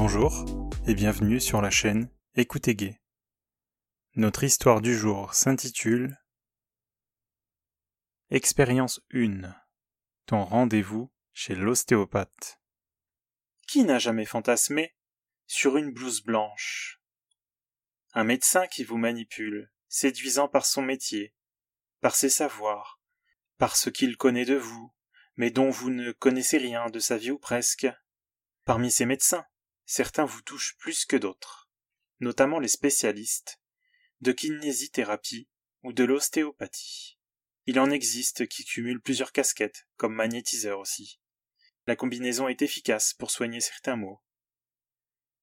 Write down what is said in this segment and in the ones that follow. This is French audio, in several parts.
Bonjour et bienvenue sur la chaîne Écoutez Gay. Notre histoire du jour s'intitule Expérience 1 Ton rendez-vous chez l'ostéopathe. Qui n'a jamais fantasmé sur une blouse blanche? Un médecin qui vous manipule, séduisant par son métier, par ses savoirs, par ce qu'il connaît de vous, mais dont vous ne connaissez rien de sa vie ou presque. Parmi ces médecins, certains vous touchent plus que d'autres, notamment les spécialistes de kinésithérapie ou de l'ostéopathie. Il en existe qui cumulent plusieurs casquettes, comme magnétiseur aussi. La combinaison est efficace pour soigner certains maux.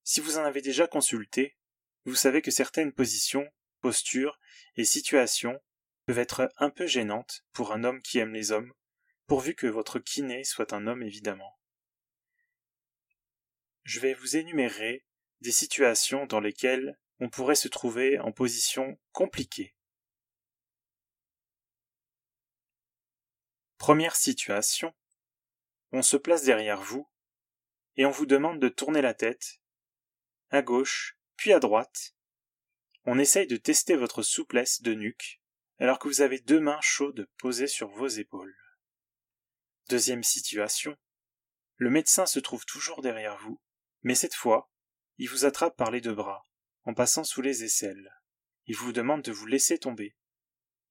Si vous en avez déjà consulté, vous savez que certaines positions, postures et situations peuvent être un peu gênantes pour un homme qui aime les hommes, pourvu que votre kiné soit un homme évidemment je vais vous énumérer des situations dans lesquelles on pourrait se trouver en position compliquée. Première situation. On se place derrière vous et on vous demande de tourner la tête à gauche puis à droite. On essaye de tester votre souplesse de nuque alors que vous avez deux mains chaudes posées sur vos épaules. Deuxième situation. Le médecin se trouve toujours derrière vous mais cette fois, il vous attrape par les deux bras, en passant sous les aisselles. Il vous demande de vous laisser tomber.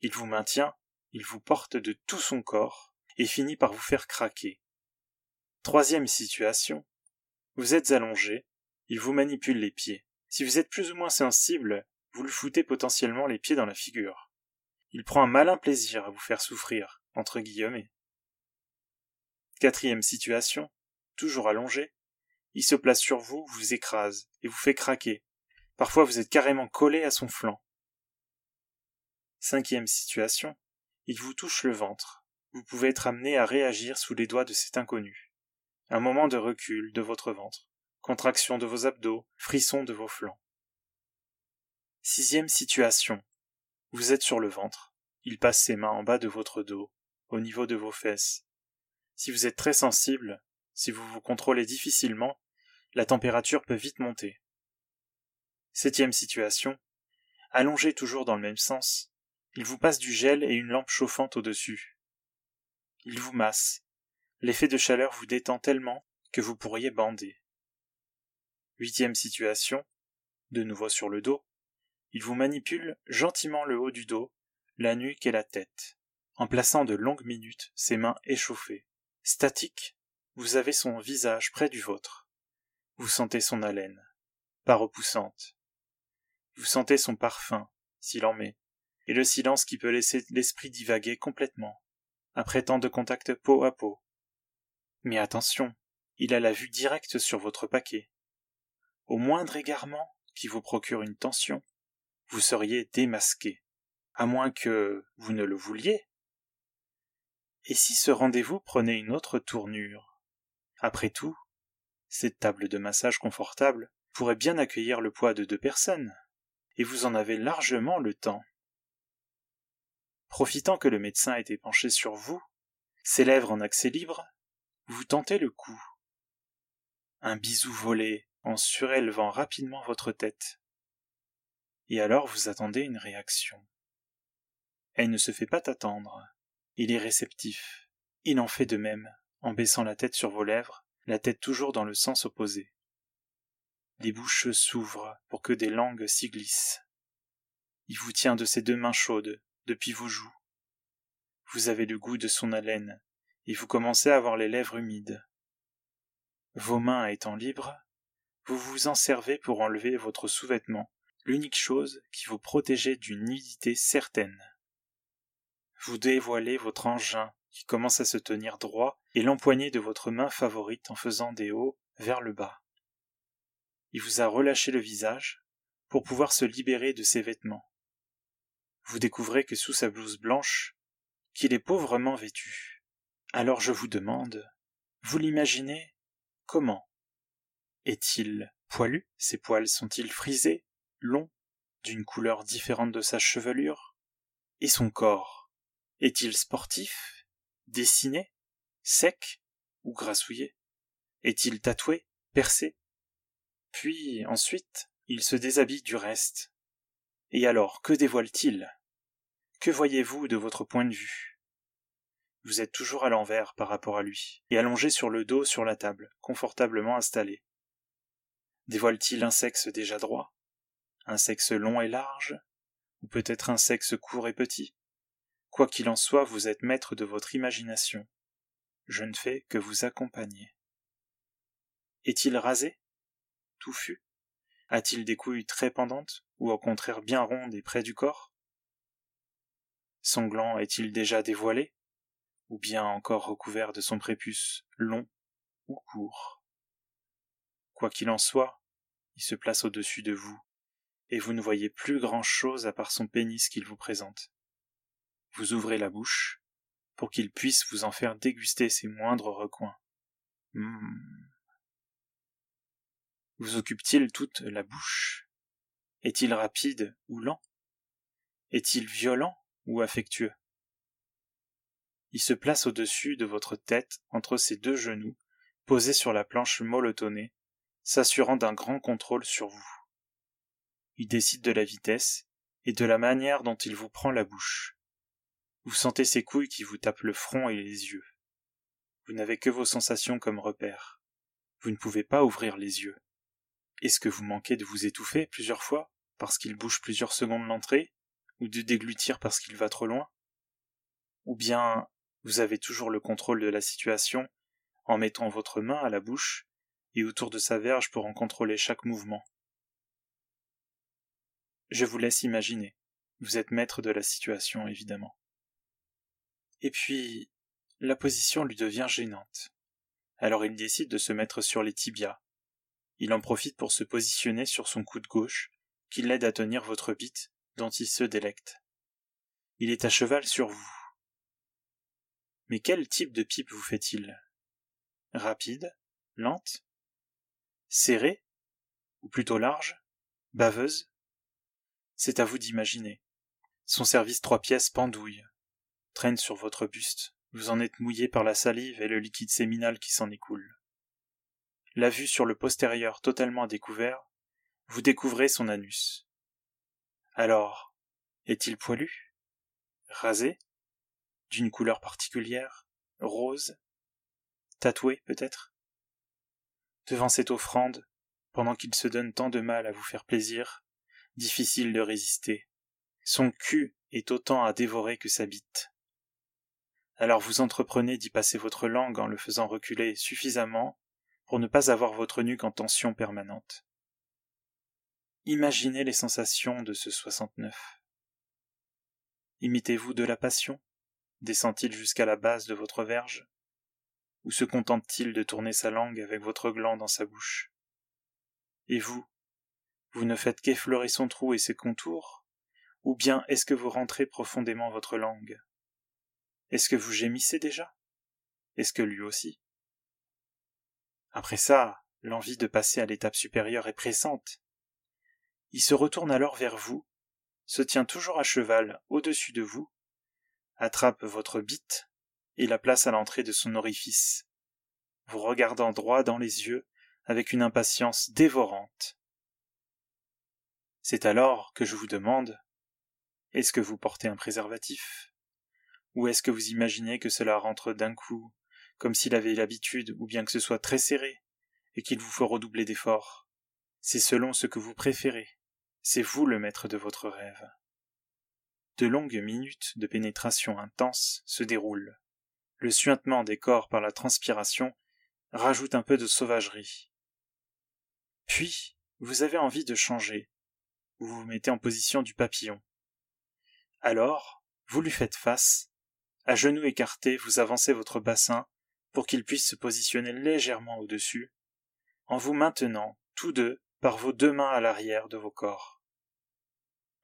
Il vous maintient, il vous porte de tout son corps, et finit par vous faire craquer. Troisième situation. Vous êtes allongé, il vous manipule les pieds. Si vous êtes plus ou moins sensible, vous lui foutez potentiellement les pieds dans la figure. Il prend un malin plaisir à vous faire souffrir, entre guillemets. Quatrième situation. Toujours allongé, il se place sur vous, vous écrase, et vous fait craquer. Parfois vous êtes carrément collé à son flanc. Cinquième situation. Il vous touche le ventre. Vous pouvez être amené à réagir sous les doigts de cet inconnu. Un moment de recul de votre ventre. Contraction de vos abdos, frisson de vos flancs. Sixième situation. Vous êtes sur le ventre. Il passe ses mains en bas de votre dos, au niveau de vos fesses. Si vous êtes très sensible, si vous vous contrôlez difficilement, la température peut vite monter. Septième situation. Allongé toujours dans le même sens, il vous passe du gel et une lampe chauffante au-dessus. Il vous masse. L'effet de chaleur vous détend tellement que vous pourriez bander. Huitième situation. De nouveau sur le dos. Il vous manipule gentiment le haut du dos, la nuque et la tête, en plaçant de longues minutes ses mains échauffées. Statique, vous avez son visage près du vôtre. Vous sentez son haleine, pas repoussante. Vous sentez son parfum, s'il en met, et le silence qui peut laisser l'esprit divaguer complètement, après tant de contacts peau à peau. Mais attention, il a la vue directe sur votre paquet. Au moindre égarement qui vous procure une tension, vous seriez démasqué, à moins que vous ne le vouliez. Et si ce rendez-vous prenait une autre tournure? Après tout, cette table de massage confortable pourrait bien accueillir le poids de deux personnes, et vous en avez largement le temps. Profitant que le médecin était penché sur vous, ses lèvres en accès libre, vous tentez le coup. Un bisou volé en surélevant rapidement votre tête. Et alors vous attendez une réaction. Elle ne se fait pas attendre. Il est réceptif. Il en fait de même, en baissant la tête sur vos lèvres la tête toujours dans le sens opposé. Les bouches s'ouvrent pour que des langues s'y glissent. Il vous tient de ses deux mains chaudes, depuis vos joues. Vous avez le goût de son haleine, et vous commencez à avoir les lèvres humides. Vos mains étant libres, vous vous en servez pour enlever votre sous-vêtement, l'unique chose qui vous protégeait d'une nudité certaine. Vous dévoilez votre engin qui commence à se tenir droit et l'empoignée de votre main favorite en faisant des hauts vers le bas. Il vous a relâché le visage pour pouvoir se libérer de ses vêtements. Vous découvrez que sous sa blouse blanche, qu'il est pauvrement vêtu. Alors je vous demande, vous l'imaginez comment? Est-il poilu? Ses poils sont-ils frisés, longs, d'une couleur différente de sa chevelure? Et son corps? Est-il sportif? Dessiné, sec ou grassouillé? Est-il tatoué, percé? Puis, ensuite, il se déshabille du reste. Et alors, que dévoile-t-il? Que voyez-vous de votre point de vue? Vous êtes toujours à l'envers par rapport à lui, et allongé sur le dos sur la table, confortablement installé. Dévoile-t-il un sexe déjà droit? Un sexe long et large? Ou peut-être un sexe court et petit? Quoi qu'il en soit, vous êtes maître de votre imagination. Je ne fais que vous accompagner. Est-il rasé? Touffu? A-t-il des couilles très pendantes, ou au contraire bien rondes et près du corps? Son gland est-il déjà dévoilé, ou bien encore recouvert de son prépuce long ou court? Quoi qu'il en soit, il se place au-dessus de vous, et vous ne voyez plus grand-chose à part son pénis qu'il vous présente. Vous ouvrez la bouche, pour qu'il puisse vous en faire déguster ses moindres recoins. Mmh. Vous occupe-t-il toute la bouche? Est-il rapide ou lent? Est-il violent ou affectueux? Il se place au-dessus de votre tête entre ses deux genoux, posés sur la planche mollotonnée, s'assurant d'un grand contrôle sur vous. Il décide de la vitesse et de la manière dont il vous prend la bouche. Vous sentez ses couilles qui vous tapent le front et les yeux. Vous n'avez que vos sensations comme repère. Vous ne pouvez pas ouvrir les yeux. Est-ce que vous manquez de vous étouffer plusieurs fois parce qu'il bouge plusieurs secondes l'entrée, ou de déglutir parce qu'il va trop loin? Ou bien vous avez toujours le contrôle de la situation en mettant votre main à la bouche et autour de sa verge pour en contrôler chaque mouvement? Je vous laisse imaginer. Vous êtes maître de la situation, évidemment. Et puis, la position lui devient gênante. Alors il décide de se mettre sur les tibias. Il en profite pour se positionner sur son coude gauche, qui l'aide à tenir votre bite, dont il se délecte. Il est à cheval sur vous. Mais quel type de pipe vous fait-il? Rapide Lente Serrée Ou plutôt large Baveuse? C'est à vous d'imaginer. Son service trois pièces pendouille, traîne sur votre buste, vous en êtes mouillé par la salive et le liquide séminal qui s'en écoule. La vue sur le postérieur totalement découvert, vous découvrez son anus. Alors, est-il poilu? Rasé? D'une couleur particulière? Rose? Tatoué, peut-être? Devant cette offrande, pendant qu'il se donne tant de mal à vous faire plaisir, difficile de résister. Son cul est autant à dévorer que sa bite. Alors vous entreprenez d'y passer votre langue en le faisant reculer suffisamment pour ne pas avoir votre nuque en tension permanente. Imaginez les sensations de ce 69. Imitez-vous de la passion? Descend-il jusqu'à la base de votre verge? Ou se contente-t-il de tourner sa langue avec votre gland dans sa bouche? Et vous? Vous ne faites qu'effleurer son trou et ses contours? Ou bien est-ce que vous rentrez profondément votre langue? Est-ce que vous gémissez déjà? Est-ce que lui aussi? Après ça, l'envie de passer à l'étape supérieure est pressante. Il se retourne alors vers vous, se tient toujours à cheval au-dessus de vous, attrape votre bite et la place à l'entrée de son orifice, vous regardant droit dans les yeux avec une impatience dévorante. C'est alors que je vous demande est-ce que vous portez un préservatif? Ou est-ce que vous imaginez que cela rentre d'un coup, comme s'il avait l'habitude, ou bien que ce soit très serré, et qu'il vous faut redoubler d'efforts? C'est selon ce que vous préférez. C'est vous le maître de votre rêve. De longues minutes de pénétration intense se déroulent le suintement des corps par la transpiration rajoute un peu de sauvagerie. Puis, vous avez envie de changer. Vous vous mettez en position du papillon. Alors, vous lui faites face. À genoux écartés, vous avancez votre bassin pour qu'il puisse se positionner légèrement au-dessus, en vous maintenant, tous deux, par vos deux mains à l'arrière de vos corps.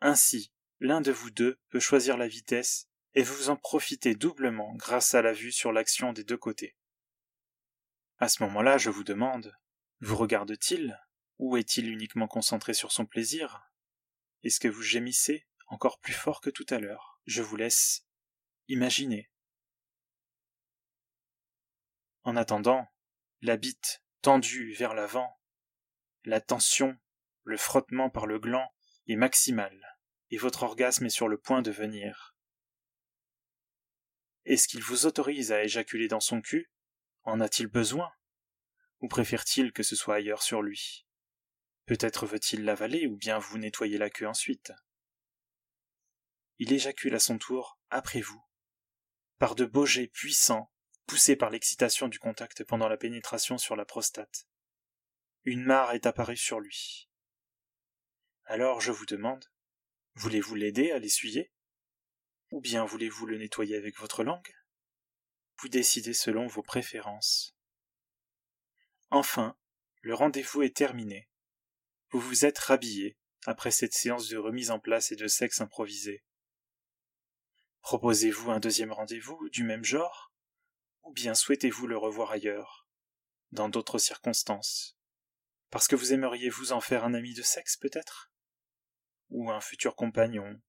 Ainsi, l'un de vous deux peut choisir la vitesse et vous en profitez doublement grâce à la vue sur l'action des deux côtés. À ce moment-là, je vous demande, vous regarde-t-il ou est-il uniquement concentré sur son plaisir? Est-ce que vous gémissez encore plus fort que tout à l'heure? Je vous laisse imaginer. En attendant, la bite tendue vers l'avant, La tension, le frottement par le gland est maximal, et votre orgasme est sur le point de venir. Est-ce qu'il vous autorise à éjaculer dans son cul? En a-t-il besoin? Ou préfère-t-il que ce soit ailleurs sur lui? Peut-être veut-il l'avaler ou bien vous nettoyer la queue ensuite? Il éjacule à son tour après vous, par de beaux jets puissants, poussés par l'excitation du contact pendant la pénétration sur la prostate. Une mare est apparue sur lui. Alors je vous demande, voulez-vous l'aider à l'essuyer? Ou bien voulez-vous le nettoyer avec votre langue? Vous décidez selon vos préférences. Enfin, le rendez-vous est terminé. Vous vous êtes rhabillé après cette séance de remise en place et de sexe improvisé. Proposez-vous un deuxième rendez-vous du même genre? Ou bien souhaitez-vous le revoir ailleurs, dans d'autres circonstances? Parce que vous aimeriez vous en faire un ami de sexe peut-être? Ou un futur compagnon?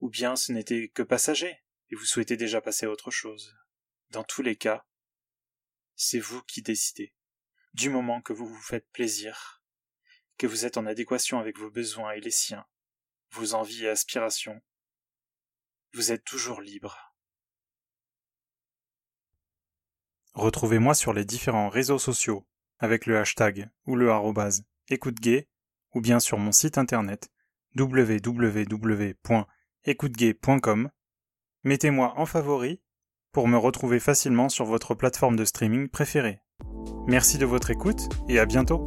Ou bien ce n'était que passager, et vous souhaitez déjà passer à autre chose? Dans tous les cas, c'est vous qui décidez, du moment que vous vous faites plaisir que vous êtes en adéquation avec vos besoins et les siens, vos envies et aspirations, vous êtes toujours libre. Retrouvez-moi sur les différents réseaux sociaux avec le hashtag ou le arrobase écoute ou bien sur mon site internet www.écoutegay.com. Mettez-moi en favori pour me retrouver facilement sur votre plateforme de streaming préférée. Merci de votre écoute et à bientôt.